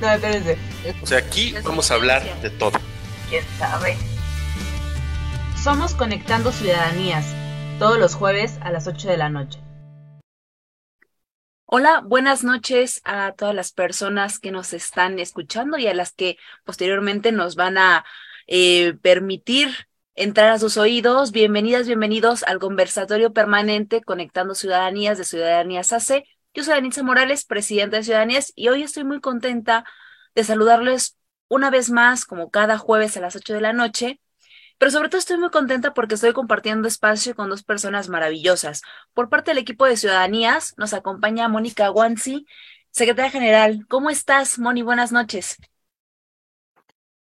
No, espérense. O sea, aquí vamos a hablar de todo. ¿Quién sabe? Somos Conectando Ciudadanías, todos los jueves a las 8 de la noche. Hola, buenas noches a todas las personas que nos están escuchando y a las que posteriormente nos van a eh, permitir entrar a sus oídos. Bienvenidas, bienvenidos al conversatorio permanente Conectando Ciudadanías de Ciudadanías AC yo soy Anitza Morales, presidenta de Ciudadanías, y hoy estoy muy contenta de saludarles una vez más, como cada jueves a las 8 de la noche, pero sobre todo estoy muy contenta porque estoy compartiendo espacio con dos personas maravillosas. Por parte del equipo de Ciudadanías nos acompaña Mónica Guanzi, secretaria general. ¿Cómo estás, Moni? Buenas noches.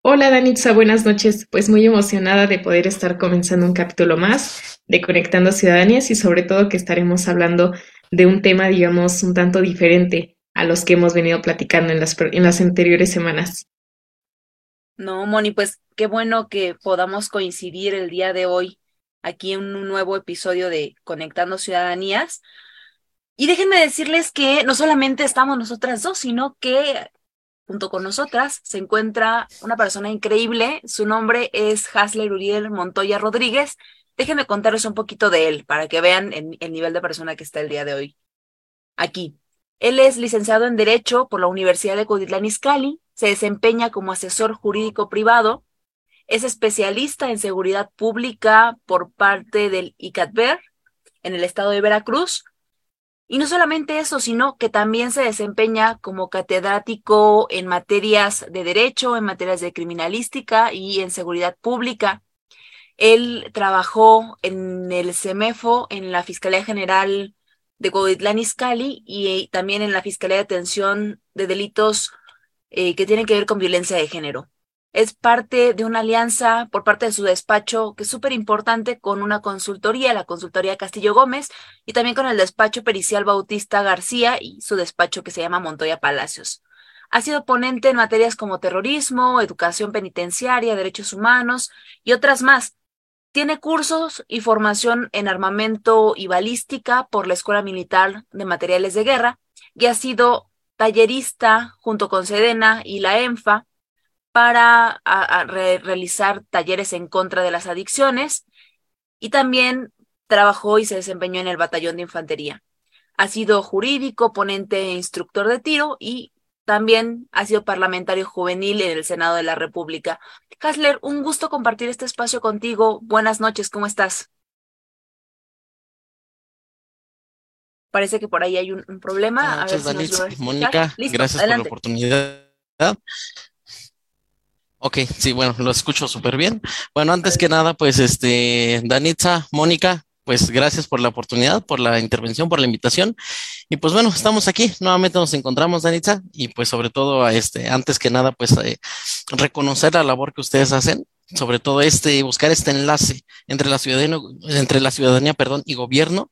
Hola Danitza, buenas noches. Pues muy emocionada de poder estar comenzando un capítulo más de Conectando Ciudadanías y sobre todo que estaremos hablando de un tema, digamos, un tanto diferente a los que hemos venido platicando en las, en las anteriores semanas. No, Moni, pues qué bueno que podamos coincidir el día de hoy aquí en un nuevo episodio de Conectando Ciudadanías. Y déjenme decirles que no solamente estamos nosotras dos, sino que junto con nosotras se encuentra una persona increíble. Su nombre es Hasler Uriel Montoya Rodríguez Déjenme contarles un poquito de él para que vean el, el nivel de persona que está el día de hoy. Aquí. Él es licenciado en Derecho por la Universidad de Cuautitlán se desempeña como asesor jurídico privado, es especialista en seguridad pública por parte del ICATBER en el estado de Veracruz. Y no solamente eso, sino que también se desempeña como catedrático en materias de derecho, en materias de criminalística y en seguridad pública. Él trabajó en el CEMEFO, en la Fiscalía General de Cuautitlán Izcalli y también en la Fiscalía de Atención de Delitos eh, que tienen que ver con violencia de género. Es parte de una alianza por parte de su despacho que es súper importante con una consultoría, la consultoría Castillo Gómez, y también con el despacho pericial Bautista García y su despacho que se llama Montoya Palacios. Ha sido ponente en materias como terrorismo, educación penitenciaria, derechos humanos y otras más. Tiene cursos y formación en armamento y balística por la Escuela Militar de Materiales de Guerra y ha sido tallerista junto con Sedena y la ENFA para realizar talleres en contra de las adicciones y también trabajó y se desempeñó en el batallón de infantería. Ha sido jurídico, ponente e instructor de tiro y también ha sido parlamentario juvenil en el Senado de la República. Hasler, un gusto compartir este espacio contigo. Buenas noches, ¿cómo estás? Parece que por ahí hay un, problema. a ver Mónica, gracias por la oportunidad. Ok, sí, bueno, lo escucho súper bien. Bueno, antes que nada, pues este, Danitza, Mónica, pues gracias por la oportunidad, por la intervención, por la invitación. Y pues bueno, estamos aquí, nuevamente nos encontramos, Danitza, y pues sobre todo, este, antes que nada, pues eh, reconocer la labor que ustedes hacen, sobre todo este, buscar este enlace entre la ciudadanía, entre la ciudadanía, perdón, y gobierno,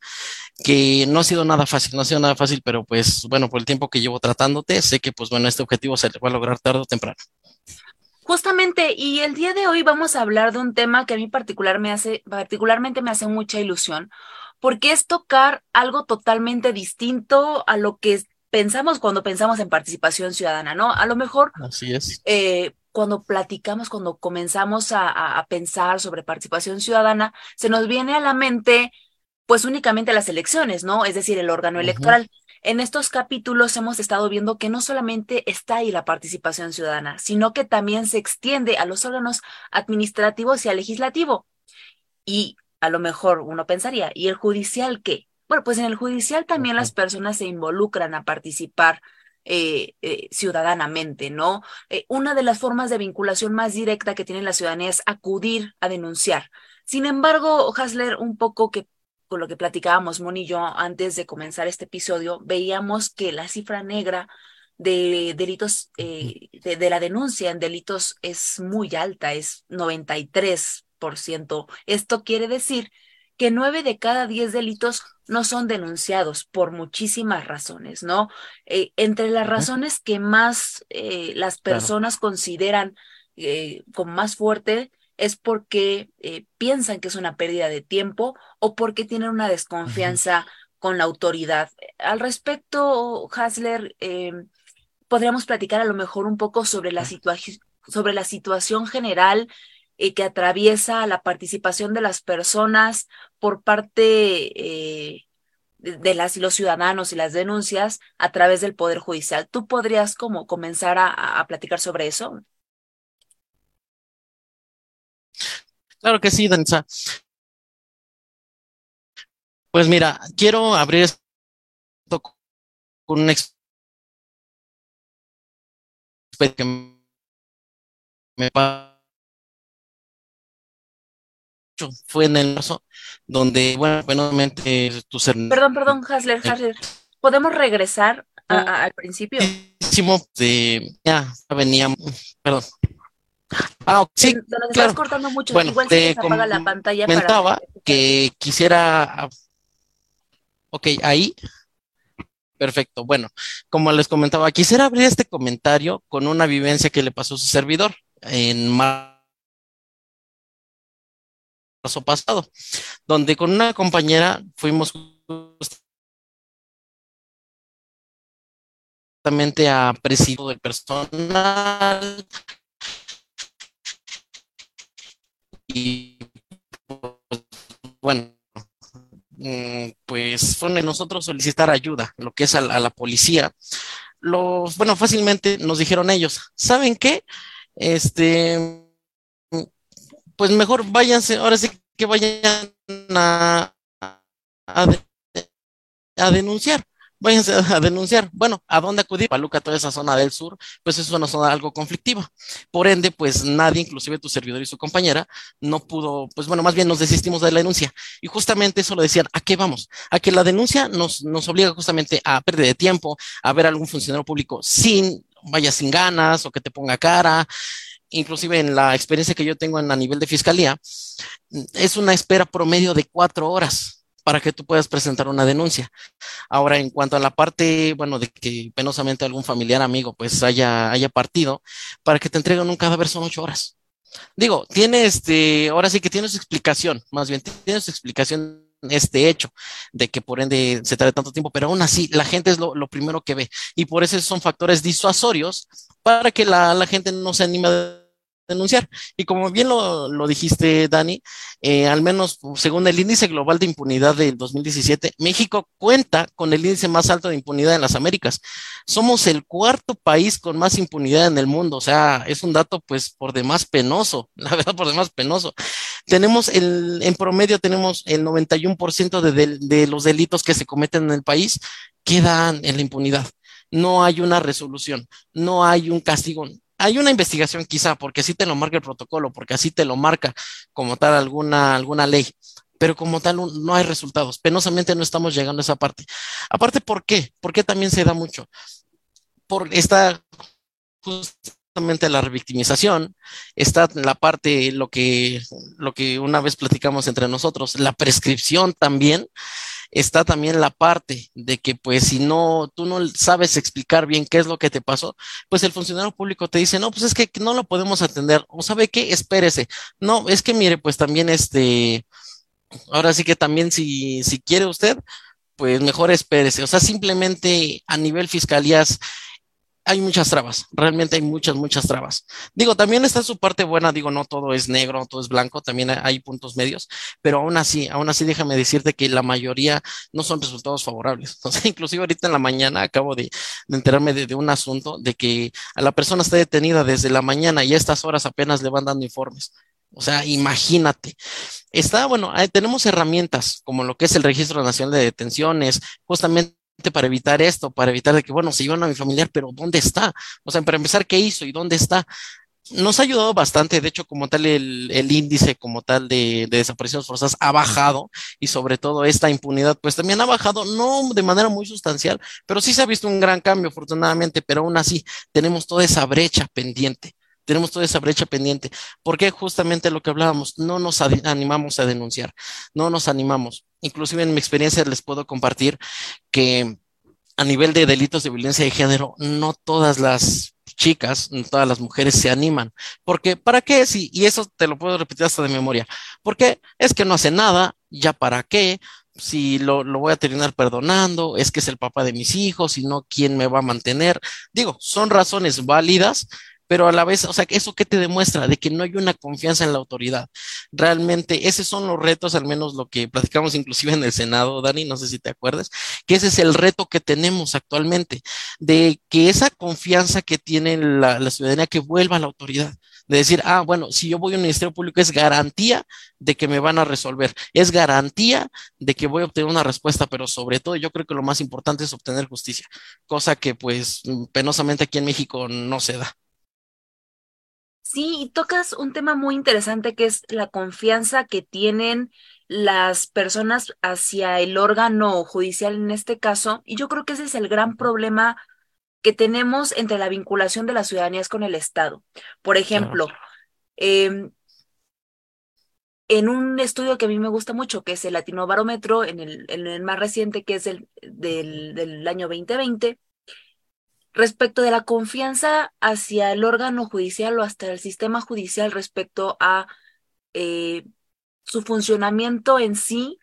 que no ha sido nada fácil, no ha sido nada fácil, pero pues bueno, por el tiempo que llevo tratándote, sé que pues bueno, este objetivo se va a lograr tarde o temprano. Justamente, y el día de hoy vamos a hablar de un tema que a mí particular me hace, particularmente me hace mucha ilusión, porque es tocar algo totalmente distinto a lo que pensamos cuando pensamos en participación ciudadana, ¿no? A lo mejor, Así es. Eh, cuando platicamos, cuando comenzamos a, pensar sobre participación ciudadana, se nos viene a la mente, pues únicamente las elecciones, ¿no? Es decir, el órgano electoral. En estos capítulos hemos estado viendo que no solamente está ahí la participación ciudadana, sino que también se extiende a los órganos administrativos y al legislativo. Y a lo mejor uno pensaría, ¿y el judicial qué? Bueno, pues en el judicial también las personas se involucran a participar eh, eh, ciudadanamente, ¿no? Eh, una de las formas de vinculación más directa que tiene la ciudadanía es acudir a denunciar. Sin embargo, Hasler, un poco que con lo que platicábamos Moni y yo antes de comenzar este episodio, veíamos que la cifra negra de delitos, eh, de, de la denuncia en delitos es muy alta, es 93%. Esto quiere decir que nueve de cada diez delitos no son denunciados por muchísimas razones, ¿no? Eh, entre las razones que más eh, las personas consideran como más fuerte es porque piensan que es una pérdida de tiempo o porque tienen una desconfianza con la autoridad. Al respecto, Hasler, podríamos platicar a lo mejor un poco sobre la, sobre la situación general eh, que atraviesa la participación de las personas por parte eh, de, las y los ciudadanos y las denuncias a través del Poder Judicial. ¿Tú podrías como comenzar a, platicar sobre eso? Claro que sí, Danza. Pues mira, quiero abrir esto con un que me fue en el marzo, donde, bueno, buenamente tu ser... Perdón, perdón, Hasler, eh, Hasler. ¿Podemos regresar al principio? De, ya veníamos, perdón. Ah, sí, Nos estás cortando mucho. Bueno, Igual se apaga la pantalla comentaba que quisiera... Ok, ahí. Perfecto. Bueno, como les comentaba, quisiera abrir este comentario con una vivencia que le pasó a su servidor en marzo pasado, donde con una compañera fuimos justamente a presidio del personal y pues, bueno, mm, pues fue nosotros solicitar ayuda, lo que es a, la policía. Los, bueno, fácilmente nos dijeron ellos, ¿saben qué? Este, pues mejor váyanse, ahora sí que vayan a, a, denunciar. Váyanse a denunciar. Bueno, ¿a dónde acudir? Paluca, toda esa zona del sur, pues es una zona algo conflictiva. Por ende, pues nadie, inclusive tu servidor y su compañera, no pudo, pues bueno, más bien nos desistimos de la denuncia. Y justamente eso lo decían, ¿a qué vamos? A que la denuncia nos, nos obliga justamente a perder de tiempo, a ver a algún funcionario público sin, vaya, sin ganas o que te ponga cara, inclusive en la experiencia que yo tengo en, a nivel de fiscalía, es una espera promedio de cuatro horas para que tú puedas presentar una denuncia. Ahora, en cuanto a la parte, bueno, de que penosamente algún familiar amigo pues haya, haya partido, para que te entreguen un cadáver son ocho horas. Digo, tiene este, ahora sí que tiene su explicación, más bien tiene su explicación este hecho de que por ende se trae tanto tiempo, pero aún así la gente es lo, lo primero que ve y por eso son factores disuasorios para que la, la gente no se anime a denunciar. Y como bien lo, lo dijiste, Dani, eh, al menos según el índice global de impunidad del 2017, México cuenta con el índice más alto de impunidad en las Américas. Somos el cuarto país con más impunidad en el mundo. O sea, es un dato pues por demás penoso, la verdad por demás penoso. Tenemos el, en promedio tenemos el 91% de, de, de los delitos que se cometen en el país quedan en la impunidad no hay una resolución, no hay un castigo, hay una investigación quizá, porque así te lo marca el protocolo, porque así te lo marca como tal alguna, alguna ley, pero como tal no hay resultados. Penosamente no estamos llegando a esa parte. Aparte, ¿por qué? ¿Por qué también se da mucho? Por esta justamente la revictimización, está la parte, lo que, lo que una vez platicamos entre nosotros, la prescripción también, está también la parte de que pues si no, tú no sabes explicar bien qué es lo que te pasó, pues el funcionario público te dice, no, pues es que no lo podemos atender, o sabe qué, espérese, no, es que mire, pues también este, ahora sí que también si, si quiere usted, pues mejor espérese, o sea, simplemente a nivel fiscalías hay muchas trabas, realmente hay muchas, muchas trabas. Digo, también está su parte buena, digo, no todo es negro, todo es blanco, también hay puntos medios, pero aún así, aún así déjame decirte que la mayoría no son resultados favorables. Sea, inclusive ahorita en la mañana acabo de, enterarme de, de, un asunto de que a la persona está detenida desde la mañana y a estas horas apenas le van dando informes. O sea, imagínate. Está, bueno, tenemos herramientas como lo que es el Registro Nacional de Detenciones, justamente para evitar esto, para evitar de que, bueno, se llevan a mi familiar, pero ¿dónde está? O sea, para empezar, ¿qué hizo y dónde está? nos ha ayudado bastante, de hecho, como tal, el, índice como tal de, de, desapariciones forzadas ha bajado y sobre todo esta impunidad, pues también ha bajado, no de manera muy sustancial, pero sí se ha visto un gran cambio, afortunadamente, pero aún así tenemos toda esa brecha pendiente. Tenemos toda esa brecha pendiente, porque justamente lo que hablábamos, no nos animamos a denunciar, no nos animamos. Inclusive en mi experiencia les puedo compartir que a nivel de delitos de violencia de género, no todas las chicas, todas las mujeres se animan. Porque, ¿para qué? Sí, y eso te lo puedo repetir hasta de memoria. Porque es que no hace nada, ya para qué, si lo, lo, voy a terminar perdonando, es que es el papá de mis hijos, si no, ¿quién me va a mantener? Digo, son razones válidas, pero a la vez, o sea, ¿eso qué te demuestra? De que no hay una confianza en la autoridad. Realmente, esos son los retos, al menos lo que platicamos inclusive en el Senado, Dani, no sé si te acuerdas, que ese es el reto que tenemos actualmente, de que esa confianza que tiene la, la ciudadanía que vuelva a la autoridad de decir, ah, bueno, si yo voy a un ministerio público es garantía de que me van a resolver, es garantía de que voy a obtener una respuesta, pero sobre todo yo creo que lo más importante es obtener justicia, cosa que pues penosamente aquí en México no se da. Sí, y tocas un tema muy interesante que es la confianza que tienen las personas hacia el órgano judicial en este caso, y yo creo que ese es el gran problema que tenemos entre la vinculación de las ciudadanías con el Estado. Por ejemplo, eh, en un estudio que a mí me gusta mucho, que es el Latino Barómetro, en el, en el más reciente, que es el del, del año 2020, respecto de la confianza hacia el órgano judicial o hasta el sistema judicial respecto a eh, su funcionamiento en sí,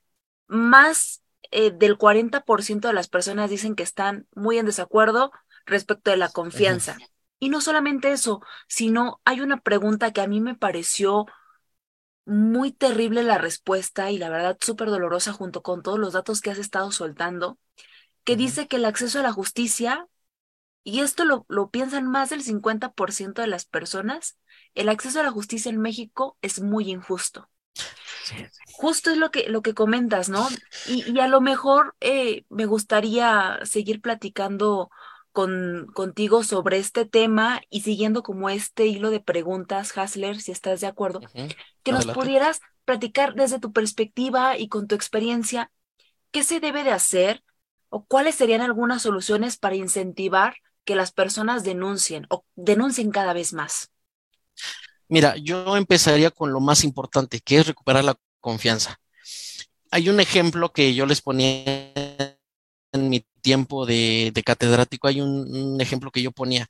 más eh, del 40% de las personas dicen que están muy en desacuerdo respecto de la confianza. Y no solamente eso, sino hay una pregunta que a mí me pareció muy terrible la respuesta y la verdad súper dolorosa junto con todos los datos que has estado soltando, que dice que el acceso a la justicia y esto lo, lo piensan más del 50% de las personas, el acceso a la justicia en México es muy injusto. Justo es lo que, lo que comentas, ¿no? Y, y a lo mejor eh, me gustaría seguir platicando con, contigo sobre este tema y siguiendo como este hilo de preguntas, Hasler, si estás de acuerdo, uh -huh. que Adelante. nos pudieras platicar desde tu perspectiva y con tu experiencia, ¿qué se debe de hacer o cuáles serían algunas soluciones para incentivar que las personas denuncien o denuncien cada vez más? Mira, yo empezaría con lo más importante, que es recuperar la confianza. Hay un ejemplo que yo les ponía en mi tiempo de, catedrático, hay un, ejemplo que yo ponía.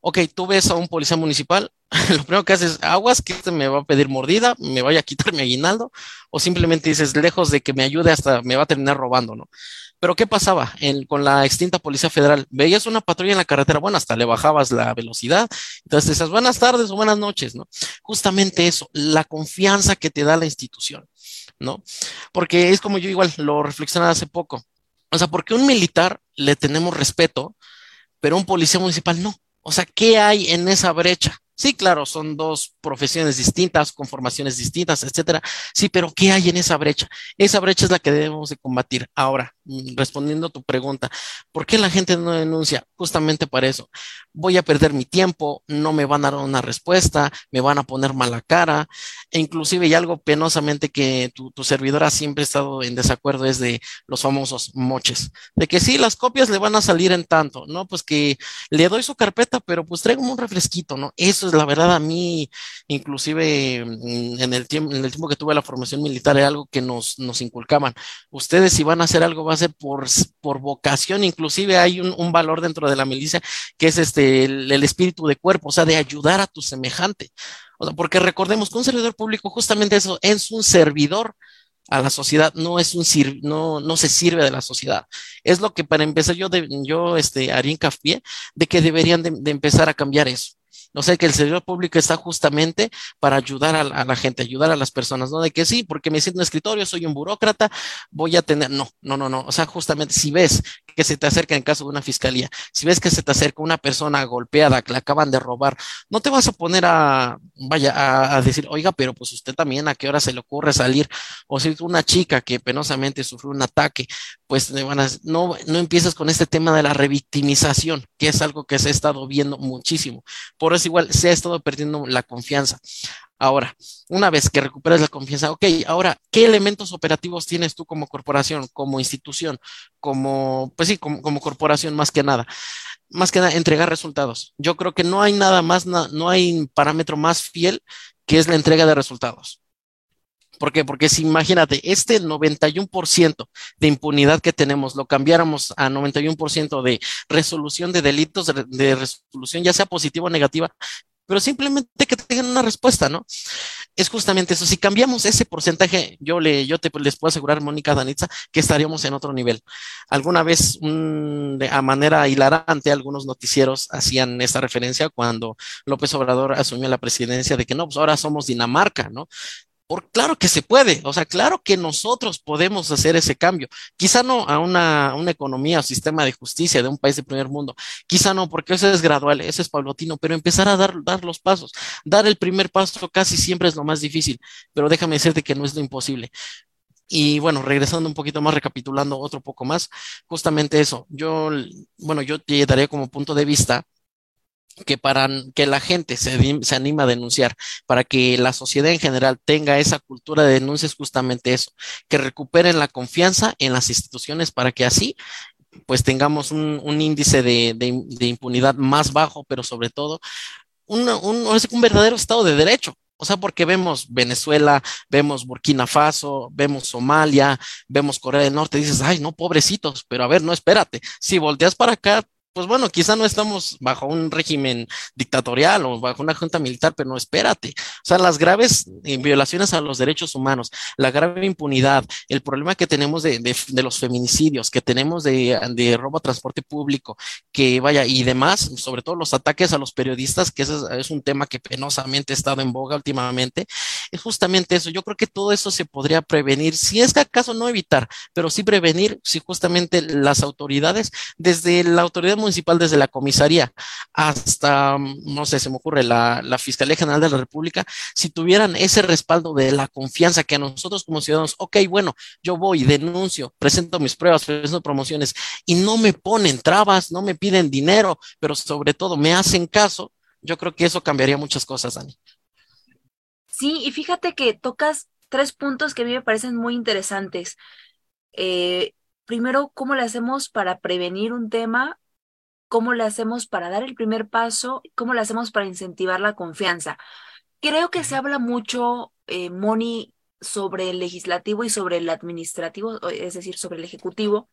Ok, tú ves a un policía municipal, lo primero que haces, aguas, que este me va a pedir mordida, me vaya a quitar mi aguinaldo, o simplemente dices, lejos de que me ayude, hasta me va a terminar robando, ¿no? Pero ¿qué pasaba con la extinta Policía Federal? Veías una patrulla en la carretera, bueno, hasta le bajabas la velocidad, entonces decías buenas tardes o buenas noches, ¿no? Justamente eso, la confianza que te da la institución, ¿no? Porque es como yo igual lo reflexionaba hace poco. O sea, ¿por qué un militar le tenemos respeto, pero un policía municipal no? O sea, ¿qué hay en esa brecha? Sí, claro, son dos profesiones distintas, con formaciones distintas, etcétera. Sí, pero ¿qué hay en esa brecha? Esa brecha es la que debemos de combatir. Ahora, mm, respondiendo a tu pregunta, ¿por qué la gente no denuncia? Justamente para eso. Voy a perder mi tiempo, no me van a dar una respuesta, me van a poner mala cara, e inclusive y algo penosamente que tu, tu servidora siempre ha estado en desacuerdo es de los famosos moches. De que sí, las copias le van a salir en tanto, ¿no? Pues que le doy su carpeta, pero pues traigo un refresquito, ¿no? Eso es la verdad a mí, inclusive mm, en el tiempo, en el tiempo que tuve la formación militar, era algo que nos, nos inculcaban. Ustedes si van a hacer algo, va a ser por, por vocación, inclusive hay un, un valor dentro de la milicia que es este, el, el, espíritu de cuerpo, o sea, de ayudar a tu semejante. O sea, porque recordemos que un servidor público justamente eso es un servidor a la sociedad, no es un sir no, no se sirve de la sociedad. Es lo que para empezar yo, de, yo este, haría hincapié de que deberían de, de empezar a cambiar eso. No sé, que el servidor público está justamente para ayudar a, la gente, ayudar a las personas, no de que sí, porque me siento en escritorio, soy un burócrata, voy a tener, no, no, no, no, o sea, justamente si ves que se te acerca en caso de una fiscalía, si ves que se te acerca una persona golpeada, que la acaban de robar, no te vas a poner a, vaya, a, decir, oiga, pero pues usted también, ¿a qué hora se le ocurre salir? O si una chica que penosamente sufrió un ataque, pues no, no empiezas con este tema de la revictimización, que es algo que se ha estado viendo muchísimo. Por eso igual se ha estado perdiendo la confianza. Ahora, una vez que recuperas la confianza, ok, ahora, ¿qué elementos operativos tienes tú como corporación, como institución, como, pues sí, como, corporación más que nada? Más que nada, entregar resultados. Yo creo que no hay nada más, no hay parámetro más fiel que es la entrega de resultados. ¿Por qué? Porque si imagínate, este 91% de impunidad que tenemos, lo cambiáramos a 91% de resolución de delitos, de, resolución ya sea positiva o negativa, pero simplemente que tengan una respuesta, ¿no? Es justamente eso. Si cambiamos ese porcentaje, yo, le, yo te, les puedo asegurar, Mónica Danitza, que estaríamos en otro nivel. Alguna vez, a manera hilarante, algunos noticieros hacían esta referencia cuando López Obrador asumió la presidencia de que no, pues ahora somos Dinamarca, ¿no? Por, claro que se puede, o sea, claro que nosotros podemos hacer ese cambio. Quizá no a una, una economía o sistema de justicia de un país de primer mundo, quizá no, porque eso es gradual, eso es paulatino, pero empezar a dar, dar los pasos, dar el primer paso casi siempre es lo más difícil, pero déjame decirte que no es lo imposible. Y bueno, regresando un poquito más, recapitulando otro poco más, justamente eso, yo, bueno, yo te daría como punto de vista que para que la gente se, se, anima a denunciar, para que la sociedad en general tenga esa cultura de denuncia es justamente eso, que recuperen la confianza en las instituciones para que así pues tengamos un, un índice de, de, impunidad más bajo, pero sobre todo un, un, un verdadero Estado de Derecho. O sea, porque vemos Venezuela, vemos Burkina Faso, vemos Somalia, vemos Corea del Norte, dices, ay, no, pobrecitos, pero a ver, no, espérate, si volteas para acá, pues bueno, quizá no estamos bajo un régimen dictatorial o bajo una junta militar, pero no espérate. O sea, las graves violaciones a los derechos humanos, la grave impunidad, el problema que tenemos de, los feminicidios, que tenemos de, robo a transporte público, que vaya, y demás, sobre todo los ataques a los periodistas, que ese es, es un tema que penosamente ha estado en boga últimamente, es justamente eso. Yo creo que todo eso se podría prevenir, si es que acaso no evitar, pero sí prevenir si justamente las autoridades, desde la autoridad municipal desde la comisaría hasta, no sé, se me ocurre, la, la, Fiscalía General de la República, si tuvieran ese respaldo de la confianza que a nosotros como ciudadanos, ok, bueno, yo voy, denuncio, presento mis pruebas, presento promociones y no me ponen trabas, no me piden dinero, pero sobre todo me hacen caso, yo creo que eso cambiaría muchas cosas, Dani. Sí, y fíjate que tocas tres puntos que a mí me parecen muy interesantes. Eh, primero, ¿cómo le hacemos para prevenir un tema? Cómo le hacemos para dar el primer paso, cómo le hacemos para incentivar la confianza. Creo que se habla mucho, eh, Moni, sobre el legislativo y sobre el administrativo, es decir, sobre el ejecutivo,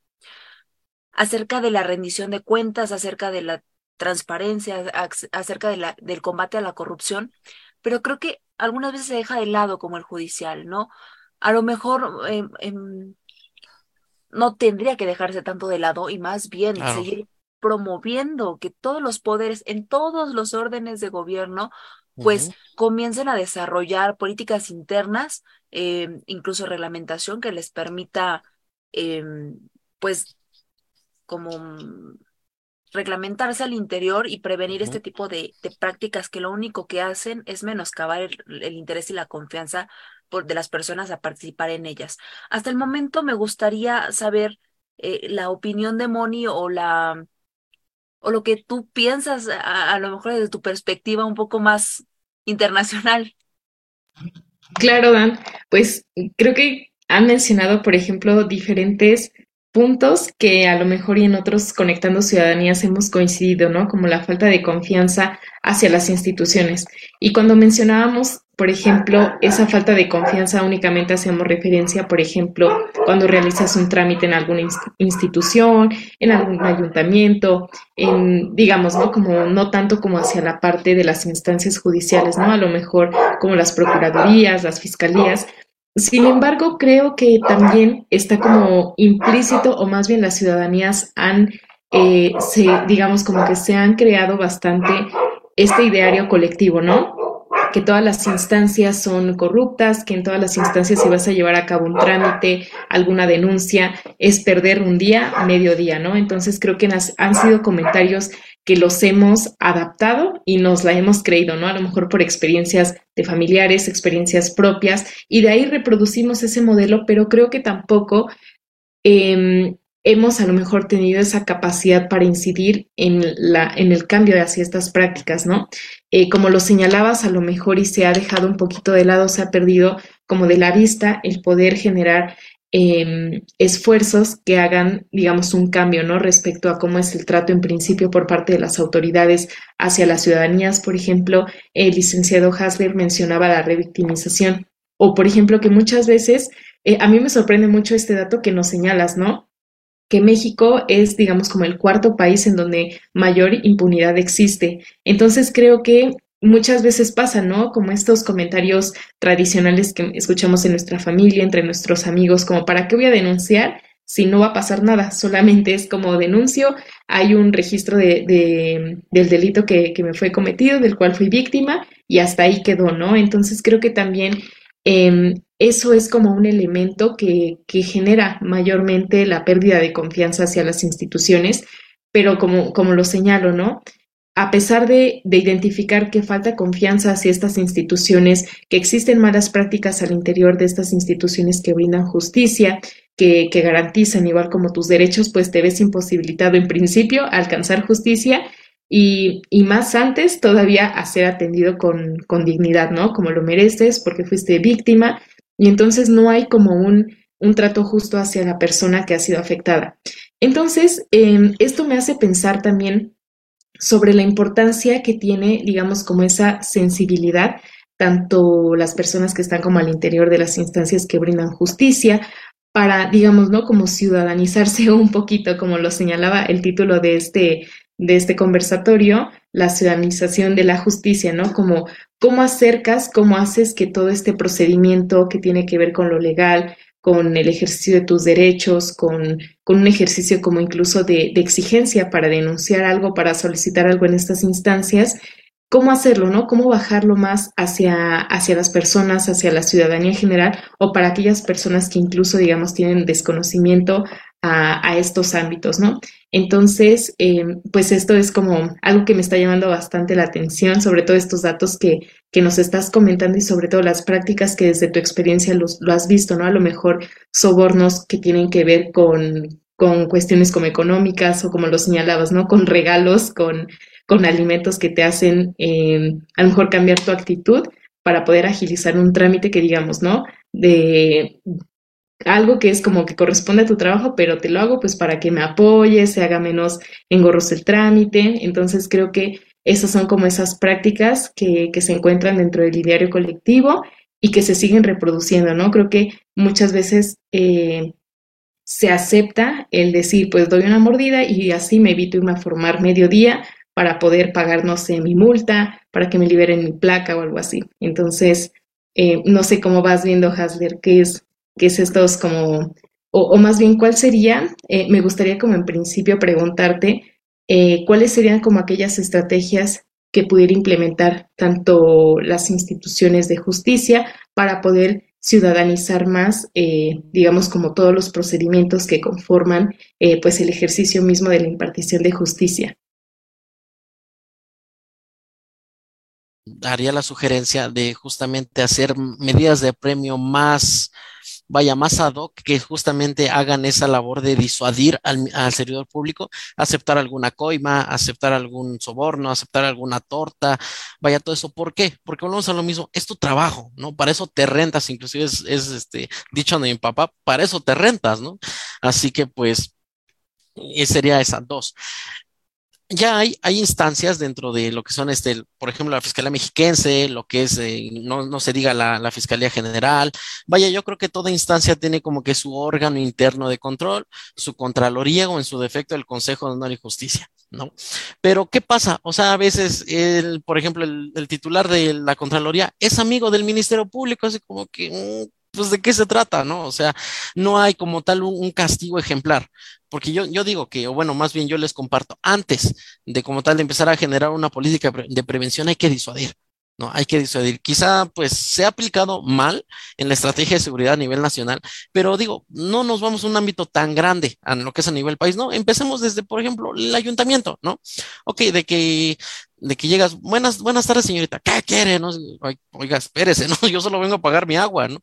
acerca de la rendición de cuentas, acerca de la transparencia, acerca de la, del combate a la corrupción, pero creo que algunas veces se deja de lado como el judicial, ¿no? A lo mejor eh, eh, no tendría que dejarse tanto de lado y más bien claro. seguir promoviendo que todos los poderes en todos los órdenes de gobierno pues uh -huh. comiencen a desarrollar políticas internas, eh, incluso reglamentación que les permita eh, pues como reglamentarse al interior y prevenir uh -huh. este tipo de, de, prácticas que lo único que hacen es menoscabar el, el interés y la confianza por, de las personas a participar en ellas. Hasta el momento me gustaría saber eh, la opinión de Moni o la o lo que tú piensas a, lo mejor desde tu perspectiva un poco más internacional. Claro, Dan. Pues creo que han mencionado, por ejemplo, diferentes puntos que a lo mejor y en otros conectando ciudadanías hemos coincidido, ¿no? Como la falta de confianza hacia las instituciones. Y cuando mencionábamos, por ejemplo, esa falta de confianza únicamente hacemos referencia, por ejemplo, cuando realizas un trámite en alguna institución, en algún ayuntamiento, en, digamos, ¿no? Como no tanto como hacia la parte de las instancias judiciales, ¿no? A lo mejor como las procuradurías, las fiscalías, sin embargo, creo que también está como implícito, o más bien las ciudadanías han, eh, se, digamos, como que se han creado bastante este ideario colectivo, ¿no? Que todas las instancias son corruptas, que en todas las instancias si vas a llevar a cabo un trámite, alguna denuncia, es perder un día, medio día, ¿no? Entonces creo que han sido comentarios que los hemos adaptado y nos la hemos creído, ¿no? A lo mejor por experiencias de familiares, experiencias propias, y de ahí reproducimos ese modelo, pero creo que tampoco eh, hemos a lo mejor tenido esa capacidad para incidir en, la, en el cambio hacia estas prácticas, ¿no? Eh, como lo señalabas, a lo mejor y se ha dejado un poquito de lado, se ha perdido como de la vista el poder generar eh, esfuerzos que hagan, digamos, un cambio, ¿no? Respecto a cómo es el trato en principio por parte de las autoridades hacia las ciudadanías. Por ejemplo, el licenciado Hasler mencionaba la revictimización. O, por ejemplo, que muchas veces, eh, a mí me sorprende mucho este dato que nos señalas, ¿no? Que México es, digamos, como el cuarto país en donde mayor impunidad existe. Entonces creo que muchas veces pasa, ¿no? Como estos comentarios tradicionales que escuchamos en nuestra familia, entre nuestros amigos, como ¿para qué voy a denunciar? si no va a pasar nada, solamente es como denuncio, hay un registro de, de del delito que, que, me fue cometido, del cual fui víctima, y hasta ahí quedó, ¿no? Entonces creo que también eso es como un elemento que, que, genera mayormente la pérdida de confianza hacia las instituciones, pero como, como lo señalo, ¿no? a pesar de, de, identificar que falta confianza hacia estas instituciones, que existen malas prácticas al interior de estas instituciones que brindan justicia, que, que, garantizan igual como tus derechos, pues te ves imposibilitado en principio a alcanzar justicia y, más antes todavía a ser atendido con, con dignidad, ¿no? Como lo mereces porque fuiste víctima y entonces no hay como un, un trato justo hacia la persona que ha sido afectada. Entonces, eh, esto me hace pensar también sobre la importancia que tiene, digamos, como esa sensibilidad, tanto las personas que están como al interior de las instancias que brindan justicia, para, digamos, ¿no? Como ciudadanizarse un poquito, como lo señalaba el título de este, de este conversatorio, la ciudadanización de la justicia, ¿no? Como cómo acercas, cómo haces que todo este procedimiento que tiene que ver con lo legal, con el ejercicio de tus derechos, con, con un ejercicio como incluso de, exigencia para denunciar algo, para solicitar algo en estas instancias, cómo hacerlo, ¿no? Cómo bajarlo más hacia, hacia las personas, hacia la ciudadanía en general, o para aquellas personas que incluso, digamos, tienen desconocimiento a, estos ámbitos, ¿no? Entonces, eh, pues esto es como algo que me está llamando bastante la atención, sobre todo estos datos que, que nos estás comentando y sobre todo las prácticas que desde tu experiencia los, lo has visto, ¿no? A lo mejor sobornos que tienen que ver con, con cuestiones como económicas o como lo señalabas, ¿no? Con regalos, con, con alimentos que te hacen eh, a lo mejor cambiar tu actitud para poder agilizar un trámite que digamos, ¿no? De algo que es como que corresponde a tu trabajo, pero te lo hago pues para que me apoyes, se haga menos engorroso el trámite. Entonces creo que esas son como esas prácticas que, que se encuentran dentro del ideario colectivo y que se siguen reproduciendo, ¿no? Creo que muchas veces eh, se acepta el decir, pues doy una mordida y así me evito irme a formar mediodía para poder pagar, no sé, mi multa, para que me liberen mi placa o algo así. Entonces, eh, no sé cómo vas viendo, Hasler, qué es que es estos como, o, más bien, ¿cuál sería? Eh, me gustaría como en principio preguntarte eh, cuáles serían como aquellas estrategias que pudiera implementar tanto las instituciones de justicia para poder ciudadanizar más, eh, digamos, como todos los procedimientos que conforman pues el ejercicio mismo de la impartición de justicia. Haría la sugerencia de justamente hacer medidas de premio más vaya más ad hoc que justamente hagan esa labor de disuadir al, servidor público, aceptar alguna coima, aceptar algún soborno, aceptar alguna torta, vaya todo eso. ¿Por qué? Porque volvemos a lo mismo, es tu trabajo, ¿no? Para eso te rentas, inclusive es, es este dicho de mi papá, para eso te rentas, ¿no? Así que pues sería esas dos ya hay, hay instancias dentro de lo que son, este, por ejemplo, la Fiscalía Mexiquense, lo que es, eh, no, no se diga la, la, Fiscalía General. Vaya, yo creo que toda instancia tiene como que su órgano interno de control, su Contraloría o en su defecto el Consejo de Honor y Justicia, ¿no? Pero, ¿qué pasa? O sea, a veces, el, por ejemplo, el, titular de la Contraloría es amigo del Ministerio Público, así como que, mm, pues de qué se trata, ¿no? O sea, no hay como tal un, castigo ejemplar, porque yo, yo digo que, o bueno, más bien yo les comparto, antes de como tal de empezar a generar una política de prevención hay que disuadir, ¿no? Hay que disuadir. Quizá pues se ha aplicado mal en la estrategia de seguridad a nivel nacional, pero digo, no nos vamos a un ámbito tan grande a lo que es a nivel país, ¿no? Empecemos desde, por ejemplo, el ayuntamiento, ¿no? Ok, de que de que llegas, buenas, buenas tardes, señorita, ¿qué quiere? No? Oiga, espérese, ¿no? Yo solo vengo a pagar mi agua, ¿no?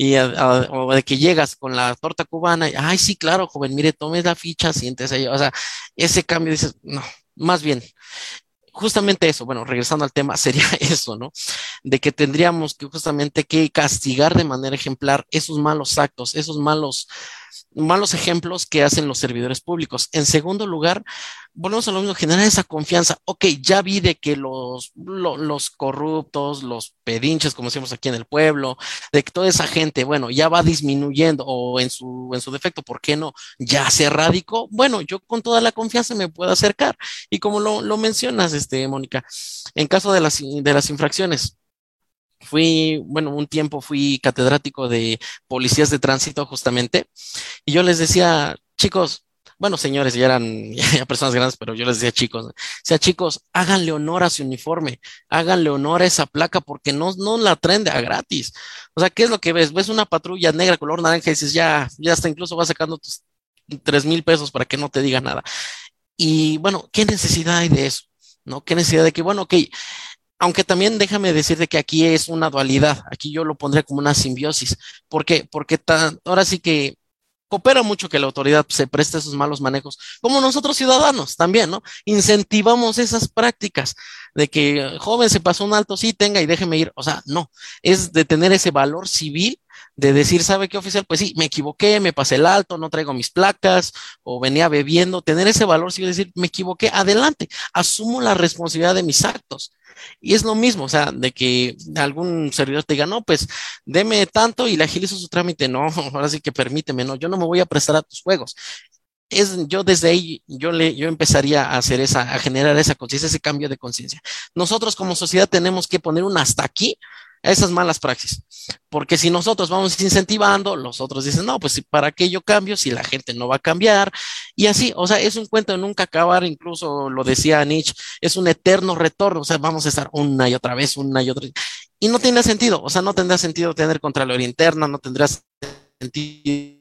Y o de que llegas con la torta cubana, y, ay, sí, claro, joven, mire, tomes la ficha, siéntese ahí, o sea, ese cambio dices, no, más bien, justamente eso, bueno, regresando al tema, sería eso, ¿no? De que tendríamos que justamente que castigar de manera ejemplar esos malos actos, esos malos malos ejemplos que hacen los servidores públicos. En segundo lugar, volvemos a lo mismo, generar esa confianza. Ok, ya vi de que los, los corruptos, los pedinches, como decimos aquí en el pueblo, de que toda esa gente, bueno, ya va disminuyendo o en su, en su defecto, ¿por qué no? Ya se erradicó. Bueno, yo con toda la confianza me puedo acercar. Y como lo, lo mencionas, este, Mónica, en caso de las, de las infracciones, fui, bueno, un tiempo fui catedrático de policías de tránsito justamente, y yo les decía, chicos, bueno, señores, ya eran ya personas grandes, pero yo les decía chicos, o sea, chicos, háganle honor a su uniforme, háganle honor a esa placa porque no, no la traen de a gratis. O sea, ¿qué es lo que ves? Ves una patrulla negra color naranja y dices, ya, ya hasta incluso vas sacando tus tres mil pesos para que no te diga nada. Y bueno, ¿qué necesidad hay de eso? ¿No? ¿Qué necesidad de que, bueno, ok, aunque también déjame decirte que aquí es una dualidad, aquí yo lo pondré como una simbiosis. ¿Por qué? Porque ahora sí que coopera mucho que la autoridad se preste esos malos manejos, como nosotros ciudadanos también, ¿no? Incentivamos esas prácticas de que joven se pasó un alto, sí, tenga y déjeme ir. O sea, no, es de tener ese valor civil de decir, ¿sabe qué oficial? Pues sí, me equivoqué, me pasé el alto, no traigo mis placas o venía bebiendo, tener ese valor civil, decir, me equivoqué, adelante, asumo la responsabilidad de mis actos. Y es lo mismo, o sea, de que algún servidor te diga, no, pues deme tanto y le agilizo su trámite. No, ahora sí que permíteme, no, yo no me voy a prestar a tus juegos. Es, yo desde ahí, yo le, yo empezaría a hacer esa, a generar esa conciencia, ese cambio de conciencia. Nosotros como sociedad tenemos que poner un hasta aquí esas malas praxis. Porque si nosotros vamos incentivando, los otros dicen, no, pues para qué yo cambio si la gente no va a cambiar. Y así, o sea, es un cuento de nunca acabar, incluso lo decía Nietzsche, es un eterno retorno, o sea, vamos a estar una y otra vez, una y otra vez. Y no tiene sentido, o sea, no tendrá sentido tener Contraloría Interna, no tendrá sentido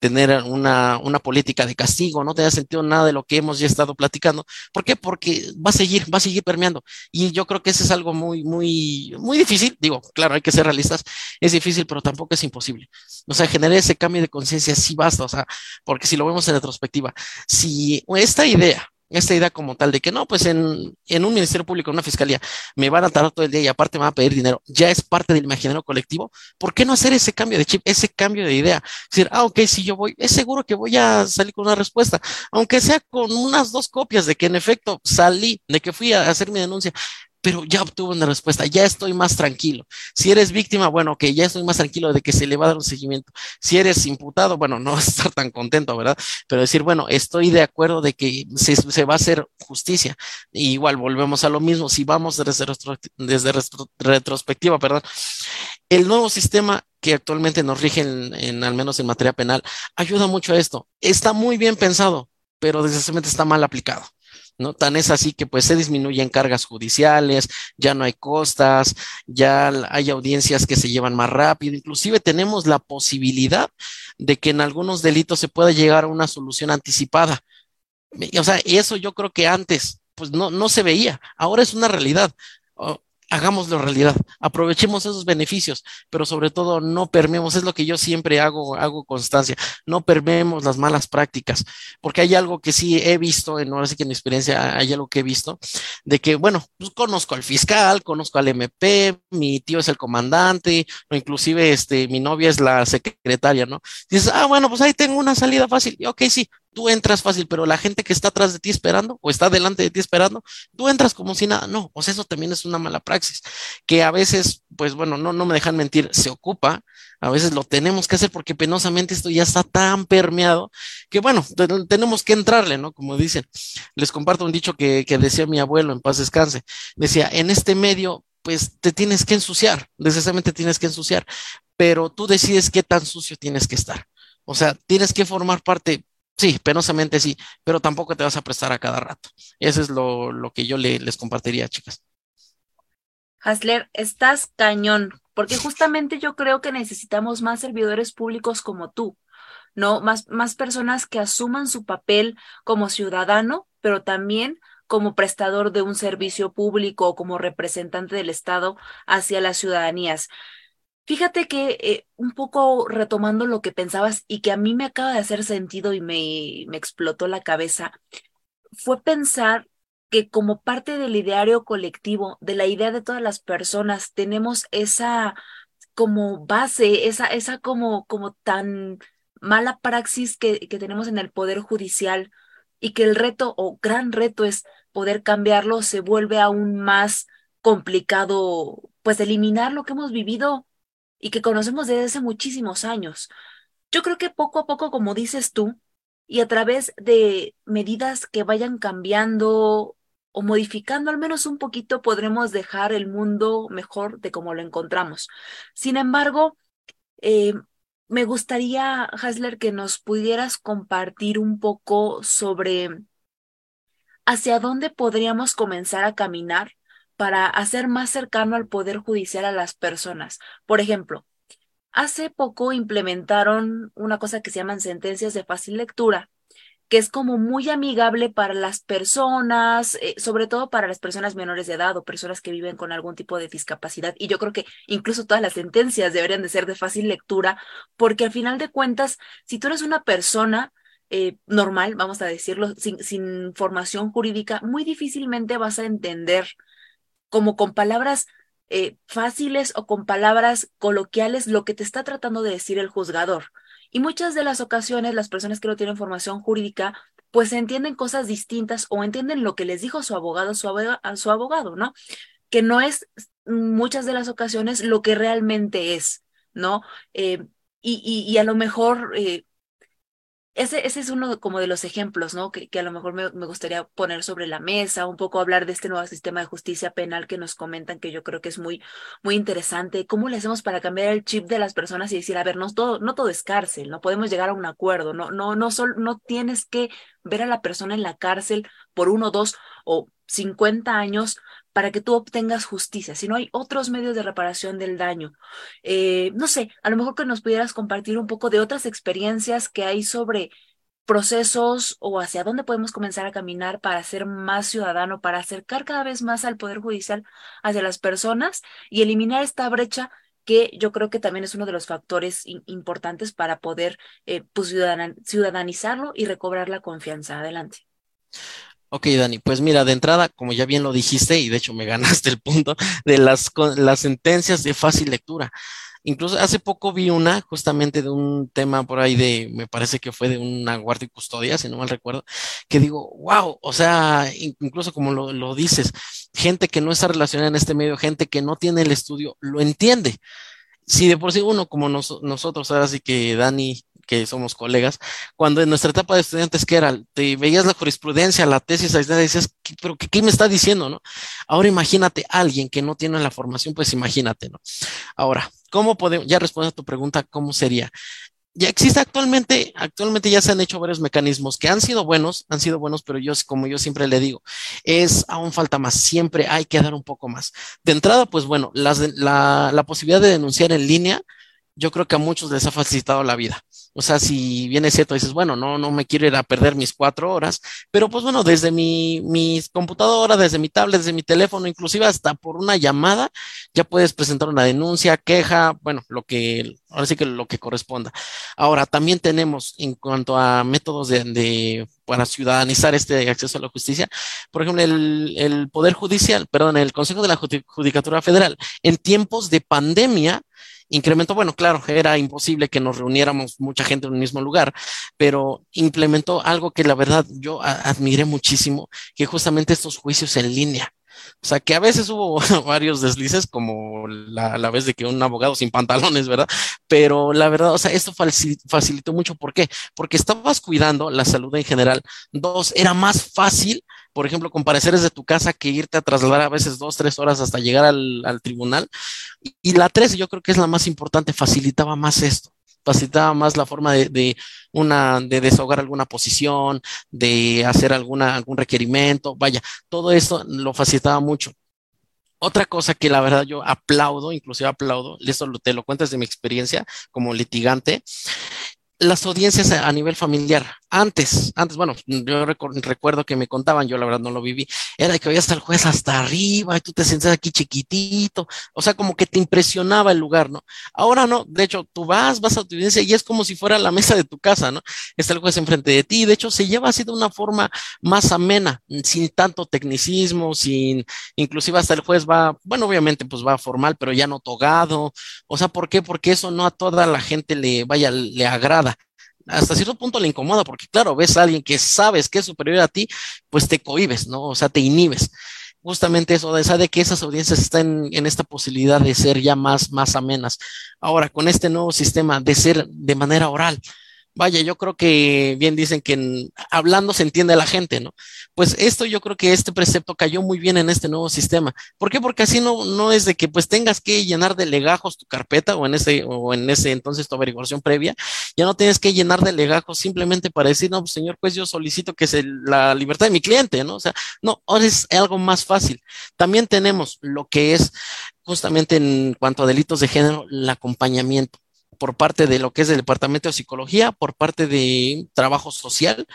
tener una, una, política de castigo, no te da sentido nada de lo que hemos ya estado platicando. ¿Por qué? Porque va a seguir, va a seguir permeando. Y yo creo que eso es algo muy, muy, muy difícil. Digo, claro, hay que ser realistas. Es difícil, pero tampoco es imposible. O sea, generar ese cambio de conciencia sí basta. O sea, porque si lo vemos en retrospectiva, si esta idea esta idea como tal de que no, pues en, en, un ministerio público, en una fiscalía, me van a tardar todo el día y aparte me van a pedir dinero, ya es parte del imaginario colectivo, ¿por qué no hacer ese cambio de chip, ese cambio de idea? Es decir, ah, ok, si yo voy, es seguro que voy a salir con una respuesta, aunque sea con unas dos copias de que en efecto salí, de que fui a hacer mi denuncia, pero ya obtuve una respuesta, ya estoy más tranquilo. Si eres víctima, bueno, que ya estoy más tranquilo de que se le va a dar un seguimiento. Si eres imputado, bueno, no vas a estar tan contento, ¿verdad? Pero decir, bueno, estoy de acuerdo de que se, va a hacer justicia. igual volvemos a lo mismo, si vamos desde, desde retrospectiva, perdón, el nuevo sistema que actualmente nos rige en, en, al menos en materia penal, ayuda mucho a esto. Está muy bien pensado, pero desgraciadamente está mal aplicado. ¿No? Tan es así que pues se disminuyen cargas judiciales, ya no hay costas, ya hay audiencias que se llevan más rápido, inclusive tenemos la posibilidad de que en algunos delitos se pueda llegar a una solución anticipada. O sea, eso yo creo que antes pues no, no se veía, ahora es una realidad hagámoslo realidad, aprovechemos esos beneficios, pero sobre todo no permeemos, es lo que yo siempre hago, hago constancia, no permeemos las malas prácticas, porque hay algo que sí he visto, en, ahora sí que en mi experiencia hay algo que he visto, de que, bueno, pues conozco al fiscal, conozco al MP, mi tío es el comandante, o inclusive este, mi novia es la secretaria, ¿no? dices, ah, bueno, pues ahí tengo una salida fácil, ok, sí, tú entras fácil, pero la gente que está atrás de ti esperando o está delante de ti esperando, tú entras como si nada. No, pues eso también es una mala praxis, que a veces, pues bueno, no, no me dejan mentir, se ocupa, a veces lo tenemos que hacer porque penosamente esto ya está tan permeado que bueno, tenemos que entrarle, ¿no? Como dicen, les comparto un dicho que, que decía mi abuelo en paz descanse, decía, en este medio, pues te tienes que ensuciar, necesariamente tienes que ensuciar, pero tú decides qué tan sucio tienes que estar. O sea, tienes que formar parte Sí, penosamente sí, pero tampoco te vas a prestar a cada rato. Eso es lo, lo que yo le, les compartiría, chicas. Hasler, estás cañón, porque justamente yo creo que necesitamos más servidores públicos como tú, ¿no? Más, más personas que asuman su papel como ciudadano, pero también como prestador de un servicio público o como representante del Estado hacia las ciudadanías. Fíjate que eh, un poco retomando lo que pensabas y que a mí me acaba de hacer sentido y me, me explotó la cabeza, fue pensar que como parte del ideario colectivo, de la idea de todas las personas, tenemos esa como base, esa, esa como, como tan mala praxis que, que tenemos en el Poder Judicial y que el reto o gran reto es poder cambiarlo, se vuelve aún más complicado, pues eliminar lo que hemos vivido y que conocemos desde hace muchísimos años. Yo creo que poco a poco, como dices tú, y a través de medidas que vayan cambiando o modificando al menos un poquito, podremos dejar el mundo mejor de como lo encontramos. Sin embargo, eh, me gustaría, Hasler, que nos pudieras compartir un poco sobre hacia dónde podríamos comenzar a caminar para hacer más cercano al Poder Judicial a las personas. Por ejemplo, hace poco implementaron una cosa que se llaman sentencias de fácil lectura, que es como muy amigable para las personas, eh, sobre todo para las personas menores de edad o personas que viven con algún tipo de discapacidad. Y yo creo que incluso todas las sentencias deberían de ser de fácil lectura, porque al final de cuentas, si tú eres una persona eh, normal, vamos a decirlo, sin, sin formación jurídica, muy difícilmente vas a entender como con palabras eh, fáciles o con palabras coloquiales lo que te está tratando de decir el juzgador. Y muchas de las ocasiones las personas que no tienen formación jurídica pues entienden cosas distintas o entienden lo que les dijo su abogado su a su abogado, ¿no? Que no es muchas de las ocasiones lo que realmente es, ¿no? Eh, y, y, a lo mejor eh, ese, ese, es uno como de los ejemplos, ¿no? Que, que a lo mejor me, me, gustaría poner sobre la mesa, un poco hablar de este nuevo sistema de justicia penal que nos comentan, que yo creo que es muy, muy interesante. ¿Cómo le hacemos para cambiar el chip de las personas y decir, a ver, no todo, no todo es cárcel, no podemos llegar a un acuerdo, no, no, no, solo, no tienes que ver a la persona en la cárcel por uno, dos o cincuenta años para que tú obtengas justicia, si no hay otros medios de reparación del daño. Eh, no sé, a lo mejor que nos pudieras compartir un poco de otras experiencias que hay sobre procesos o hacia dónde podemos comenzar a caminar para ser más ciudadano, para acercar cada vez más al Poder Judicial hacia las personas y eliminar esta brecha que yo creo que también es uno de los factores importantes para poder eh, pues, ciudadanizarlo y recobrar la confianza. Adelante. Ok, Dani, pues mira, de entrada, como ya bien lo dijiste, y de hecho me ganaste el punto, de las, las sentencias de fácil lectura. Incluso hace poco vi una justamente de un tema por ahí de, me parece que fue de una guardia y custodia, si no mal recuerdo, que digo, wow, o sea, incluso como lo, lo dices, gente que no está relacionada en este medio, gente que no tiene el estudio, lo entiende. Si de por sí uno como nosotros, ahora sí que Dani que somos colegas, cuando en nuestra etapa de estudiantes, que era? Te veías la jurisprudencia, la tesis, y decías, pero qué, ¿qué, me está diciendo, no? Ahora imagínate alguien que no tiene la formación, pues imagínate, ¿no? Ahora, ¿cómo podemos, ya responde a tu pregunta, ¿cómo sería? Ya existe actualmente, actualmente ya se han hecho varios mecanismos que han sido buenos, han sido buenos, pero yo, como yo siempre le digo, es aún falta más, siempre hay que dar un poco más. De entrada, pues bueno, las, la, la posibilidad de denunciar en línea, yo creo que a muchos les ha facilitado la vida. O sea, si bien es cierto, dices, bueno, no, no me quiero ir a perder mis cuatro horas, pero pues bueno, desde mi, mi computadora, desde mi tablet, desde mi teléfono, inclusive hasta por una llamada, ya puedes presentar una denuncia, queja, bueno, lo que, ahora sí que lo que corresponda. Ahora, también tenemos en cuanto a métodos de, de para ciudadanizar este acceso a la justicia, por ejemplo, el, el Poder Judicial, perdón, el Consejo de la Judicatura Federal, en tiempos de pandemia, incrementó, bueno, claro, era imposible que nos reuniéramos mucha gente en un mismo lugar, pero implementó algo que la verdad yo admiré muchísimo, que justamente estos juicios en línea. O sea, que a veces hubo varios deslices, como la, la, vez de que un abogado sin pantalones, ¿verdad? Pero la verdad, o sea, esto facilitó mucho. ¿Por qué? Porque estabas cuidando la salud en general. Dos, era más fácil por ejemplo, comparecer desde tu casa que irte a trasladar a veces dos, tres horas hasta llegar al, al tribunal. Y, la tres, yo creo que es la más importante, facilitaba más esto facilitaba más la forma de, de, una de desahogar alguna posición, de hacer alguna algún requerimiento, vaya, todo esto lo facilitaba mucho. Otra cosa que la verdad yo aplaudo, inclusive aplaudo, esto te lo cuento desde mi experiencia como litigante, las audiencias a nivel familiar. Antes, antes, bueno, yo recuerdo que me contaban, yo la verdad no lo viví, era que veías al juez hasta arriba y tú te sientes aquí chiquitito, o sea, como que te impresionaba el lugar, ¿no? Ahora no, de hecho, tú vas, vas a tu audiencia y es como si fuera la mesa de tu casa, ¿no? Está el juez enfrente de ti, de hecho, se lleva así de una forma más amena, sin tanto tecnicismo, sin, inclusive hasta el juez va, bueno, obviamente, pues va formal, pero ya no togado, o sea, ¿por qué? Porque eso no a toda la gente le, vaya, le agrada hasta cierto punto le incomoda, porque claro, ves a alguien que sabes que es superior a ti, pues te cohibes, ¿no? O sea, te inhibes. Justamente eso, de, de que esas audiencias están en, esta posibilidad de ser ya más, más amenas. Ahora, con este nuevo sistema de ser de manera oral, Vaya, yo creo que bien dicen que hablando se entiende la gente, ¿no? Pues esto yo creo que este precepto cayó muy bien en este nuevo sistema. ¿Por qué? Porque así no, no es de que pues tengas que llenar de legajos tu carpeta o en ese, o en ese entonces tu averiguación previa, ya no tienes que llenar de legajos simplemente para decir, no, pues señor, pues yo solicito que sea la libertad de mi cliente, ¿no? O sea, no, ahora es algo más fácil. También tenemos lo que es justamente en cuanto a delitos de género, el acompañamiento por parte de lo que es el Departamento de Psicología, por parte de Trabajo Social,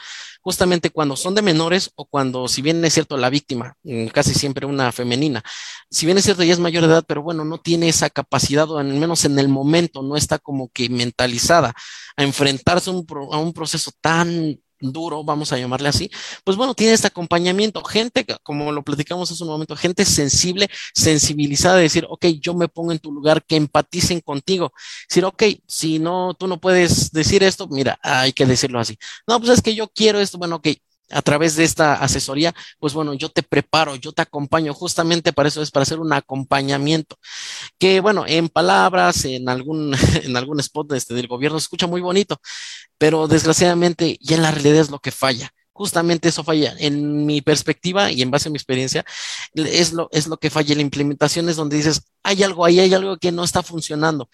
justamente cuando son de menores o cuando, si bien es cierto, la víctima, mm, casi siempre una femenina, si bien es cierto, ya es mayor de edad, pero bueno, no tiene esa capacidad, o al menos en el momento, no está como que mentalizada a enfrentarse a un proceso tan duro, vamos a llamarle así, pues bueno, tiene este acompañamiento, gente, como lo platicamos hace un momento, gente sensible, sensibilizada, de decir, ok, yo me pongo en tu lugar, que empaticen contigo, decir, ok, si no, tú no puedes decir esto, mira, hay que decirlo así. No, pues es que yo quiero esto, bueno, ok, a través de esta asesoría, pues bueno, yo te preparo, yo te acompaño, justamente para eso es para hacer un acompañamiento, que bueno, en palabras, en algún, en algún spot este, del gobierno se escucha muy bonito, pero desgraciadamente ya en la realidad es lo que falla. Justamente eso falla. En mi perspectiva y en base a mi experiencia, es lo, es lo que falla. La implementación es donde dices, hay algo ahí, hay algo que no está funcionando,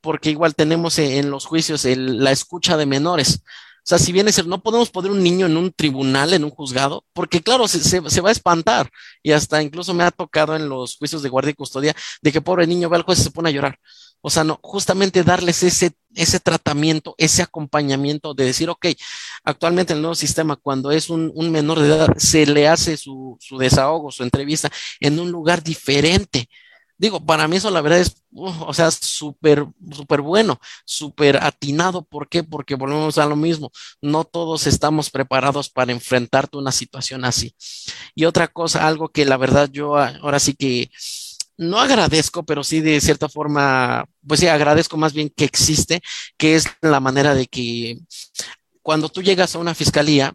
porque igual tenemos en los juicios la escucha de menores. O sea, si bien es no podemos poner un niño en un tribunal, en un juzgado, porque claro, se, se, va a espantar. Y hasta incluso me ha tocado en los juicios de guardia y custodia de que pobre niño va al juez y se pone a llorar. O sea, no, justamente darles ese, ese tratamiento, ese acompañamiento de decir, ok, actualmente en el nuevo sistema, cuando es un, un menor de edad, se le hace su, su desahogo, su entrevista en un lugar diferente Digo, para mí eso la verdad es, o sea, súper, súper bueno, súper atinado. ¿Por qué? Porque volvemos a lo mismo. No todos estamos preparados para enfrentarte una situación así. Y otra cosa, algo que la verdad yo ahora sí que no agradezco, pero sí de cierta forma, pues sí, agradezco más bien que existe, que es la manera de que cuando tú llegas a una fiscalía,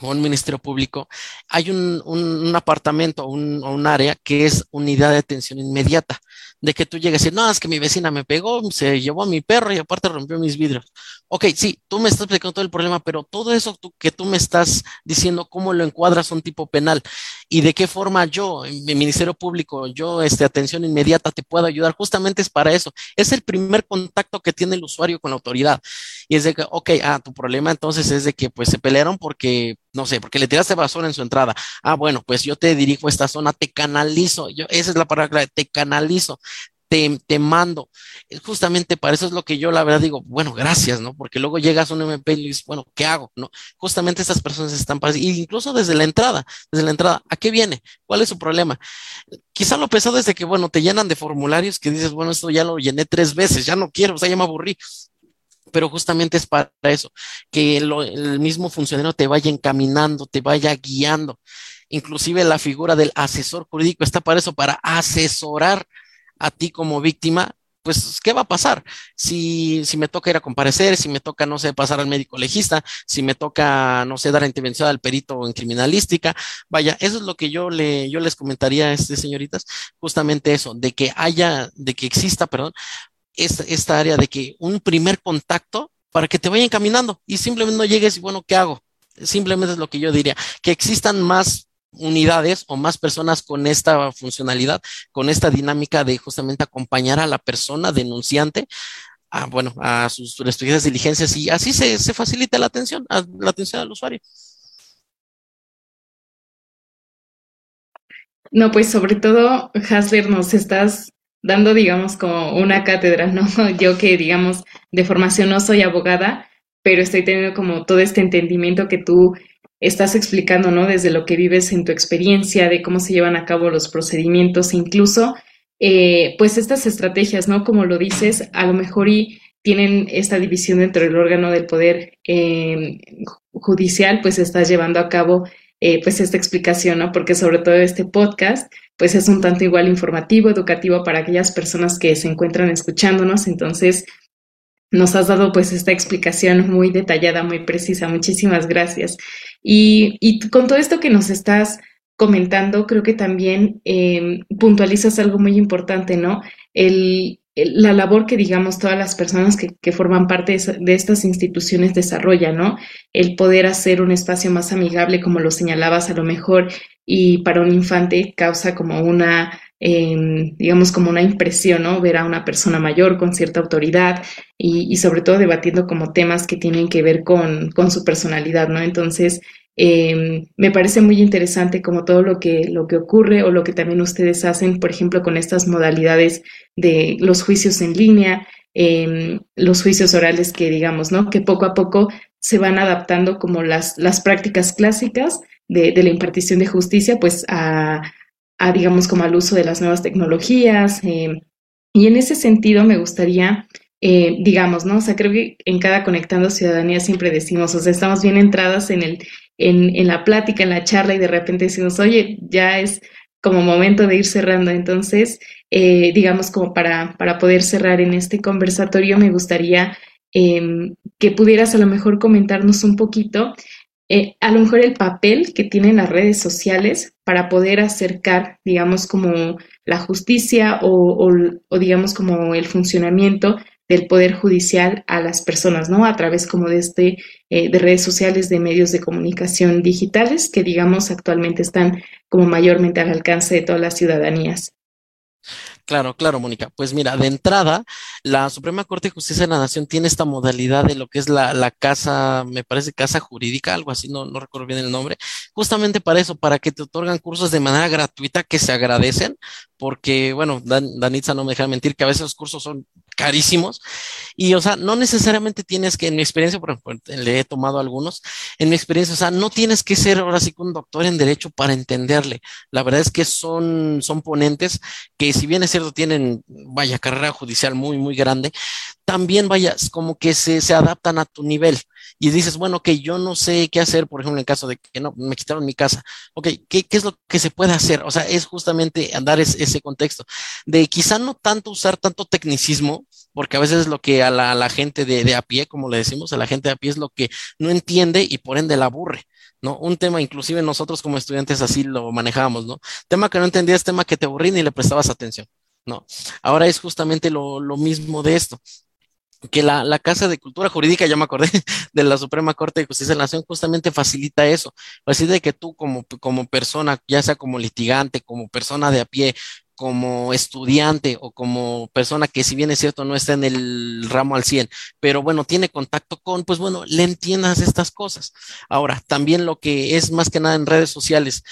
o un ministerio público, hay un, un, apartamento o un, área que es unidad de atención inmediata, de que tú llegues y no, es que mi vecina me pegó, se llevó a mi perro y aparte rompió mis vidrios. Ok, sí, tú me estás explicando todo el problema, pero todo eso que tú me estás diciendo, ¿cómo lo encuadras un tipo penal? ¿Y de qué forma yo, mi Ministerio Público, yo, este, atención inmediata, te puedo ayudar? Justamente es para eso. Es el primer contacto que tiene el usuario con la autoridad. Y es de que, ok, ah, tu problema entonces es de que pues se pelearon porque, no sé, porque le tiraste basura en su entrada. Ah, bueno, pues yo te dirijo a esta zona, te canalizo. Yo, esa es la palabra clave, te canalizo te, mando. Justamente para eso es lo que yo la verdad digo, bueno, gracias, ¿no? Porque luego llegas a un MP y dices, bueno, ¿qué hago? ¿No? Justamente estas personas están para, incluso desde la entrada, desde la entrada, ¿a qué viene? ¿Cuál es su problema? Quizá lo pesado es de que, bueno, te llenan de formularios que dices, bueno, esto ya lo llené tres veces, ya no quiero, o sea, ya me aburrí pero justamente es para eso, que el mismo funcionario te vaya encaminando, te vaya guiando. Inclusive la figura del asesor jurídico está para eso, para asesorar a ti como víctima, pues, ¿qué va a pasar? Si, si me toca ir a comparecer, si me toca, no sé, pasar al médico legista, si me toca, no sé, dar intervención al perito en criminalística, vaya, eso es lo que yo le, yo les comentaría a este señoritas, justamente eso, de que haya, de que exista, perdón, esta, área de que un primer contacto para que te vayan caminando y simplemente no llegues y bueno, ¿qué hago? Simplemente es lo que yo diría, que existan más unidades o más personas con esta funcionalidad, con esta dinámica de justamente acompañar a la persona denunciante a, bueno, a sus respectivas diligencias y así se, se facilita la atención, la atención al usuario. No, pues sobre todo, Hasler, nos estás dando, digamos, como una cátedra, ¿no? Yo que, digamos, de formación no soy abogada, pero estoy teniendo como todo este entendimiento que tú estás explicando, ¿no? Desde lo que vives en tu experiencia, de cómo se llevan a cabo los procedimientos, incluso, eh, pues estas estrategias, ¿no? Como lo dices, a lo mejor y tienen esta división dentro del órgano del poder eh, judicial, pues estás llevando a cabo eh, pues esta explicación, ¿no? Porque sobre todo este podcast, pues es un tanto igual informativo, educativo para aquellas personas que se encuentran escuchándonos. Entonces, nos has dado pues esta explicación muy detallada, muy precisa. Muchísimas gracias. Y, y con todo esto que nos estás comentando, creo que también eh, puntualizas algo muy importante, ¿no? El, la labor que, digamos, todas las personas que, forman parte de, estas instituciones desarrollan, ¿no? El poder hacer un espacio más amigable, como lo señalabas a lo mejor, y para un infante causa como una eh, digamos, como una impresión, ¿no? Ver a una persona mayor con cierta autoridad y, y sobre todo debatiendo como temas que tienen que ver con, con su personalidad, ¿no? Entonces, eh, me parece muy interesante como todo lo que, lo que ocurre o lo que también ustedes hacen, por ejemplo, con estas modalidades de los juicios en línea, eh, los juicios orales que digamos, ¿no? Que poco a poco se van adaptando como las, las prácticas clásicas de, de la impartición de justicia, pues a, digamos, como al uso de las nuevas tecnologías. Eh, y en ese sentido me gustaría, eh, digamos, ¿no? O sea, creo que en cada Conectando Ciudadanía siempre decimos, o sea, estamos bien entradas en, el, en, en la plática, en la charla y de repente decimos, oye, ya es como momento de ir cerrando. Entonces, eh, digamos, como para, para poder cerrar en este conversatorio, me gustaría eh, que pudieras a lo mejor comentarnos un poquito eh, a lo mejor el papel que tienen las redes sociales para poder acercar, digamos, como la justicia o, digamos, como el funcionamiento del poder judicial a las personas, ¿no? A través como de este, eh, de redes sociales, de medios de comunicación digitales que, digamos, actualmente están como mayormente al alcance de todas las ciudadanías. Claro, claro, Mónica. Pues mira, de entrada, la Suprema Corte de Justicia de la Nación tiene esta modalidad de lo que es la, la casa, me parece casa jurídica, algo así, no, no recuerdo bien el nombre, justamente para eso, para que te otorgan cursos de manera gratuita que se agradecen, porque, bueno, Dan, Danitza no me deja mentir que a veces los cursos son carísimos y, o sea, no necesariamente tienes que, en mi experiencia, por ejemplo, le he tomado algunos, en mi experiencia, o sea, no tienes que ser ahora sí un doctor en derecho para entenderle. La verdad es que son, son ponentes que si bien es cierto tienen, vaya, carrera judicial muy, muy grande, también vayas como que se, se adaptan a tu nivel y dices, bueno, que yo no sé qué hacer, por ejemplo, en caso de que no, me quitaron mi casa, ok, ¿qué, qué es lo que se puede hacer? O sea, es justamente dar es, ese contexto de quizá no tanto usar tanto tecnicismo, porque a veces lo que a la, gente de, de, a pie, como le decimos, a la gente de a pie es lo que no entiende y por ende la aburre. ¿no? Un tema, inclusive nosotros como estudiantes así lo manejábamos, ¿no? Tema que no entendías, tema que te aburrí ni le prestabas atención, ¿no? Ahora es justamente lo, lo mismo de esto que la, la, Casa de Cultura Jurídica, ya me acordé, de la Suprema Corte de Justicia de la Nación, justamente facilita eso, facilita que tú como, como persona, ya sea como litigante, como persona de a pie, como estudiante o como persona que si bien es cierto no está en el ramo al 100, pero bueno, tiene contacto con, pues bueno, le entiendas estas cosas. Ahora, también lo que es más que nada en redes sociales,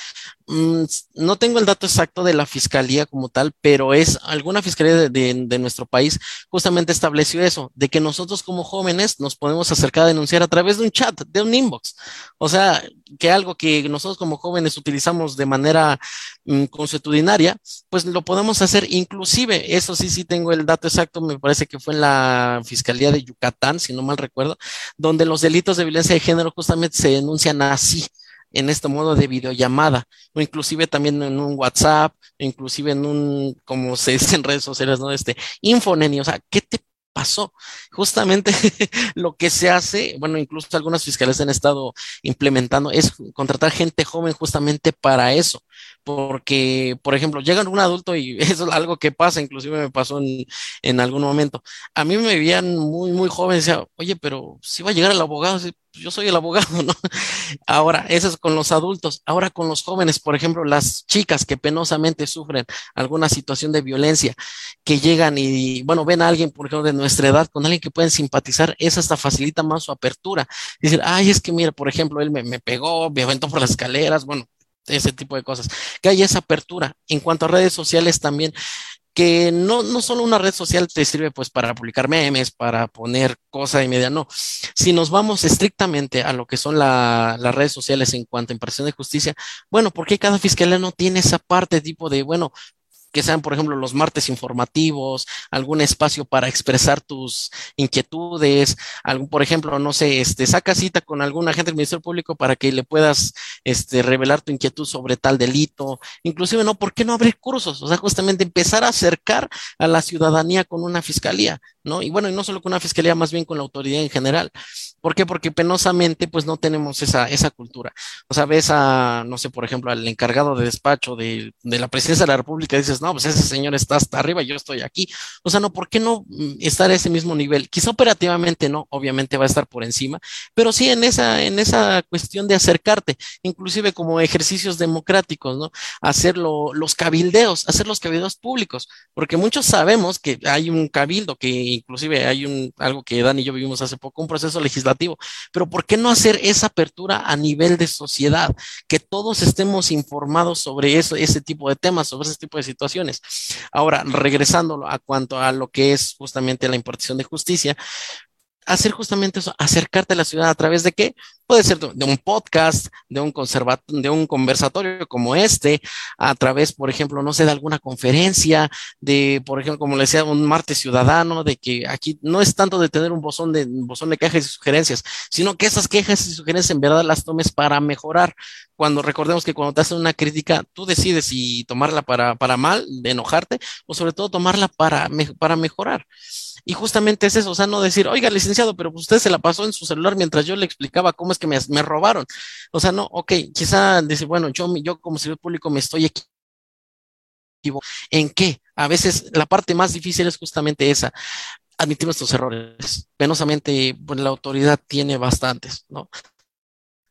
mmm, no tengo el dato exacto de la fiscalía como tal, pero es alguna fiscalía de, de, nuestro país justamente estableció eso, de que nosotros como jóvenes nos podemos acercar a denunciar a través de un chat, de un inbox. O sea, que algo que nosotros como jóvenes utilizamos de manera mmm, consuetudinaria, pues lo podemos hacer inclusive, eso sí, sí tengo el dato exacto, me parece que fue en la Fiscalía de Yucatán, si no mal recuerdo, donde los delitos de violencia de género justamente se denuncian así en este modo de videollamada, o inclusive también en un WhatsApp, inclusive en un, como se dice en redes sociales, ¿no? Este, Infoneni, o sea, ¿qué te pasó? Justamente lo que se hace, bueno, incluso algunas fiscales han estado implementando, es contratar gente joven justamente para eso, porque, por ejemplo, llega un adulto y eso es algo que pasa, inclusive me pasó en, en algún momento. A mí me veían muy, muy joven, decía, oye, pero si va a llegar el abogado, yo soy el abogado, ¿no? Ahora, eso es con los adultos. Ahora con los jóvenes, por ejemplo, las chicas que penosamente sufren alguna situación de violencia, que llegan y, bueno, ven a alguien, por ejemplo, de nuestra edad, con alguien que pueden simpatizar, eso hasta facilita más su apertura. Decir, ay, es que mira, por ejemplo, él me, me pegó, me aventó por las escaleras, bueno, ese tipo de cosas. Que haya esa apertura. En cuanto a redes sociales también, que no, no solo una red social te sirve pues para publicar memes, para poner cosa y media, no. Si nos vamos estrictamente a lo que son las redes sociales en cuanto a impresión de justicia, bueno, ¿por qué cada fiscalía no tiene esa parte tipo de, bueno, que sean, por ejemplo, los martes informativos, algún espacio para expresar tus inquietudes, algún, por ejemplo, no sé, este, saca cita con algún agente del Ministerio Público para que le puedas, este, revelar tu inquietud sobre tal delito, inclusive, ¿no? ¿Por qué no abrir cursos? O sea, justamente empezar a acercar a la ciudadanía con una fiscalía, ¿no? Y bueno, y no solo con una fiscalía, más bien con la autoridad en general. ¿Por qué? Porque penosamente, pues no tenemos esa, esa cultura. O sea, ves a, no sé, por ejemplo, al encargado de despacho de, de la presidencia de la República, dices, no, pues ese señor está hasta arriba, yo estoy aquí. O sea, no, ¿por qué no mm, estar a ese mismo nivel? Quizá operativamente no, obviamente va a estar por encima, pero sí en esa, en esa cuestión de acercarte, inclusive como ejercicios democráticos, ¿no? Hacer los cabildeos, hacer los cabildeos públicos, porque muchos sabemos que hay un cabildo, que inclusive hay un, algo que Dan y yo vivimos hace poco, un proceso legislativo, pero ¿por qué no hacer esa apertura a nivel de sociedad? Que todos estemos informados sobre eso, ese tipo de temas, sobre ese tipo de situaciones. Ahora, regresando a cuanto a lo que es justamente la impartición de justicia, hacer justamente eso, acercarte a la ciudad a través de qué? Puede ser de un podcast, de un de un conversatorio como este, a través, por ejemplo, no sé, de alguna conferencia, de, por ejemplo, como le decía, un martes ciudadano, de que aquí no es tanto de tener un bosón de, bosón de quejas y sugerencias, sino que esas quejas y sugerencias en verdad las tomes para mejorar. Cuando recordemos que cuando te hacen una crítica, tú decides si tomarla para, para mal, de enojarte, o sobre todo tomarla para, para mejorar. Y justamente es eso, o sea, no decir, oiga, licenciado, pero usted se la pasó en su celular mientras yo le explicaba cómo es que me, me robaron. O sea, no, ok, quizá dice, bueno, yo, yo como servidor público me estoy equivocando. ¿En qué? A veces la parte más difícil es justamente esa, admitir nuestros errores. Penosamente, pues la autoridad tiene bastantes, ¿no?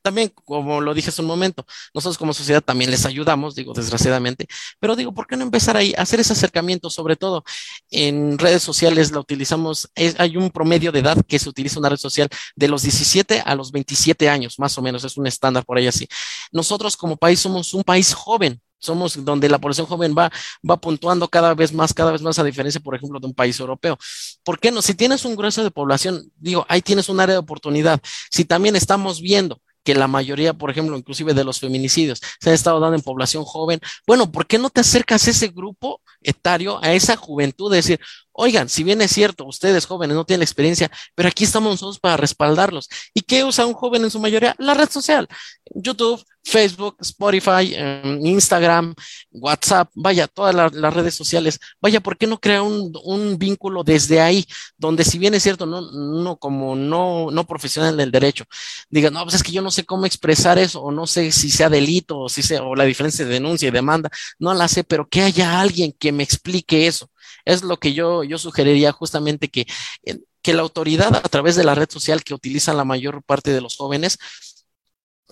También, como lo dije hace un momento, nosotros como sociedad también les ayudamos, digo, desgraciadamente, pero digo, ¿por qué no empezar ahí a hacer ese acercamiento? Sobre todo en redes sociales la utilizamos, hay un promedio de edad que se utiliza una red social de los 17 a los 27 años, más o menos, es un estándar por ahí así. Nosotros como país somos un país joven, somos donde la población joven va, va puntuando cada vez más, cada vez más a diferencia, por ejemplo, de un país europeo. ¿Por qué no? Si tienes un grueso de población, digo, ahí tienes un área de oportunidad. Si también estamos viendo que la mayoría, por ejemplo, inclusive de los feminicidios, se han estado dando en población joven. Bueno, ¿por qué no te acercas a ese grupo etario, a esa juventud, de decir, oigan, si bien es cierto, ustedes jóvenes no tienen experiencia, pero aquí estamos nosotros para respaldarlos. ¿Y qué usa un joven en su mayoría? La red social, YouTube, Facebook, Spotify, em, Instagram, WhatsApp, vaya, todas las redes sociales. Vaya, ¿por qué no crea un, vínculo desde ahí, donde si bien es cierto, no, como no, no profesional del derecho, diga, no, pues es que yo no sé cómo expresar eso, o no sé si sea delito, o si sea, o la diferencia de denuncia y demanda, no la sé, pero que haya alguien que me explique eso. Es lo que yo, yo sugeriría justamente que, eh, que la autoridad a través de la red social que utilizan la mayor parte de los jóvenes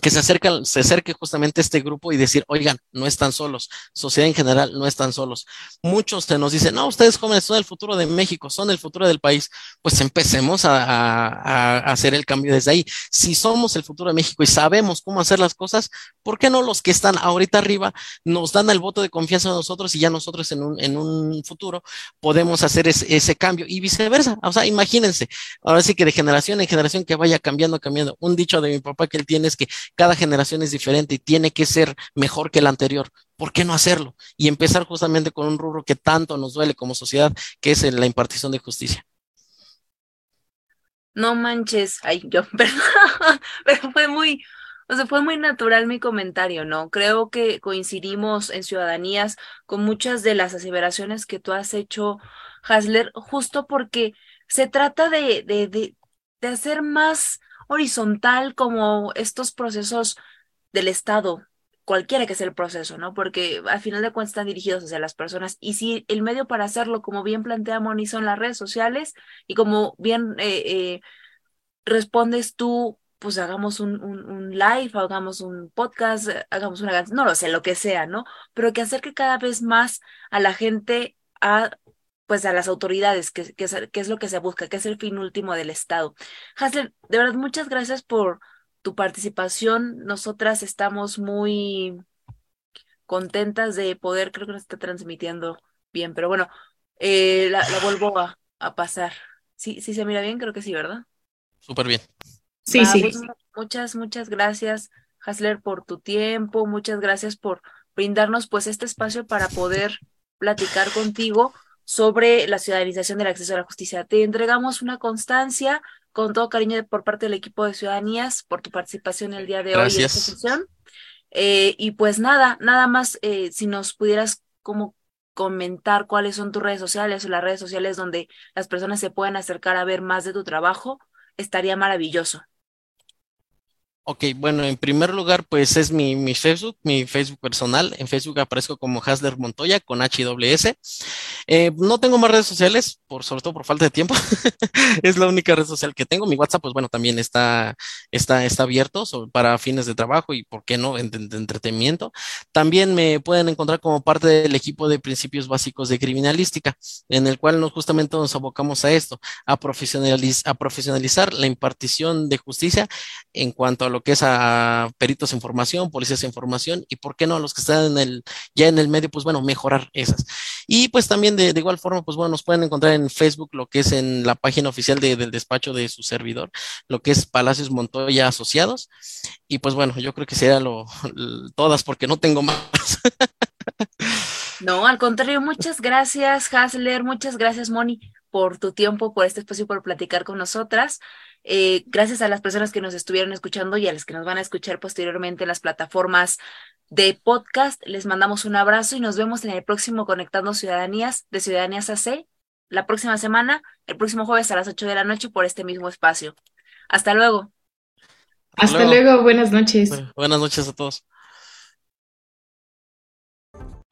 que se, se acerque justamente a este grupo y decir, oigan, no están solos, sociedad en general no están solos. Muchos se nos dicen, no, ustedes jóvenes son el futuro de México, son el futuro del país. Pues empecemos a, hacer el cambio desde ahí. Si somos el futuro de México y sabemos cómo hacer las cosas, ¿por qué no los que están ahorita arriba nos dan el voto de confianza a nosotros y ya nosotros en un, futuro podemos hacer ese cambio y viceversa? O sea, imagínense, ahora sí que de generación en generación que vaya cambiando, cambiando. Un dicho de mi papá que él tiene es que cada generación es diferente y tiene que ser mejor que la anterior. ¿Por qué no hacerlo? Y empezar justamente con un rubro que tanto nos duele como sociedad, que es la impartición de justicia. No manches, ay, yo, perdón, pero fue muy, o sea, fue muy natural mi comentario, ¿no? Creo que coincidimos en ciudadanías con muchas de las aseveraciones que tú has hecho, Hasler, justo porque se trata de, de, de, de hacer más horizontal como estos procesos del Estado, cualquiera que sea el proceso, ¿no? Porque al final de cuentas están dirigidos hacia las personas. Y si el medio para hacerlo, como bien plantea Moni, son las redes sociales y como bien eh, eh, respondes tú, pues hagamos un, un, live, hagamos un podcast, hagamos una no lo sé, lo que sea, ¿no? Pero que acerque cada vez más a la gente a pues a las autoridades, que, que, es, lo que se busca, que es el fin último del Estado. Hasler, de verdad, muchas gracias por tu participación. Nosotras estamos muy contentas de poder, creo que nos está transmitiendo bien, pero bueno, eh, la, la vuelvo a, a pasar. Sí, sí se mira bien, creo que sí, ¿verdad? Súper bien. Sí, Va, sí. pues, mu- muchas, muchas gracias, Hasler, por tu tiempo, muchas gracias por brindarnos pues este espacio para poder platicar contigo sobre la ciudadanización del acceso a la justicia. Te entregamos una constancia con todo cariño por parte del equipo de Ciudadanías por tu participación el día de hoy en esta sesión. Eh, y pues nada, nada más eh, si nos pudieras como comentar cuáles son tus redes sociales o las redes sociales donde las personas se puedan acercar a ver más de tu trabajo, estaría maravilloso. Ok, bueno, en primer lugar, pues es mi, mi Facebook, mi Facebook personal. En Facebook aparezco como Hasler Montoya con HWS. Eh, no tengo más redes sociales, por, sobre todo por falta de tiempo. Es la única red social que tengo. Mi WhatsApp, pues bueno, también está, está, está abierto para fines de trabajo y, ¿por qué no?, de entretenimiento. También me pueden encontrar como parte del equipo de principios básicos de criminalística, en el cual nos justamente nos abocamos a esto, a profesionaliz- a profesionalizar la impartición de justicia en cuanto a lo que es a peritos en formación, policías en formación y por qué no los que están en el, ya en el medio, pues bueno, mejorar esas. Y pues también de, igual forma, pues bueno, nos pueden encontrar en Facebook, lo que es en la página oficial de- del despacho de su servidor, lo que es Palacios Montoya Asociados. Y pues bueno, yo creo que sería lo, todas porque no tengo más. No, al contrario, muchas gracias, Hasler, muchas gracias, Moni, por tu tiempo, por este espacio, por platicar con nosotras. Eh, gracias a las personas que nos estuvieron escuchando y a las que nos van a escuchar posteriormente en las plataformas de podcast. Les mandamos un abrazo y nos vemos en el próximo Conectando Ciudadanías de Ciudadanías AC, la próxima semana, el próximo jueves a las 8 de la noche por este mismo espacio. Hasta luego. Hasta luego, buenas noches. Bu- Buenas noches a todos.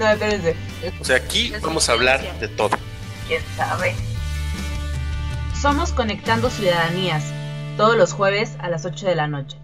No, espérense. O sea, aquí vamos a hablar de todo. ¿Quién sabe? Somos Conectando Ciudadanías, todos los jueves a las 8 de la noche.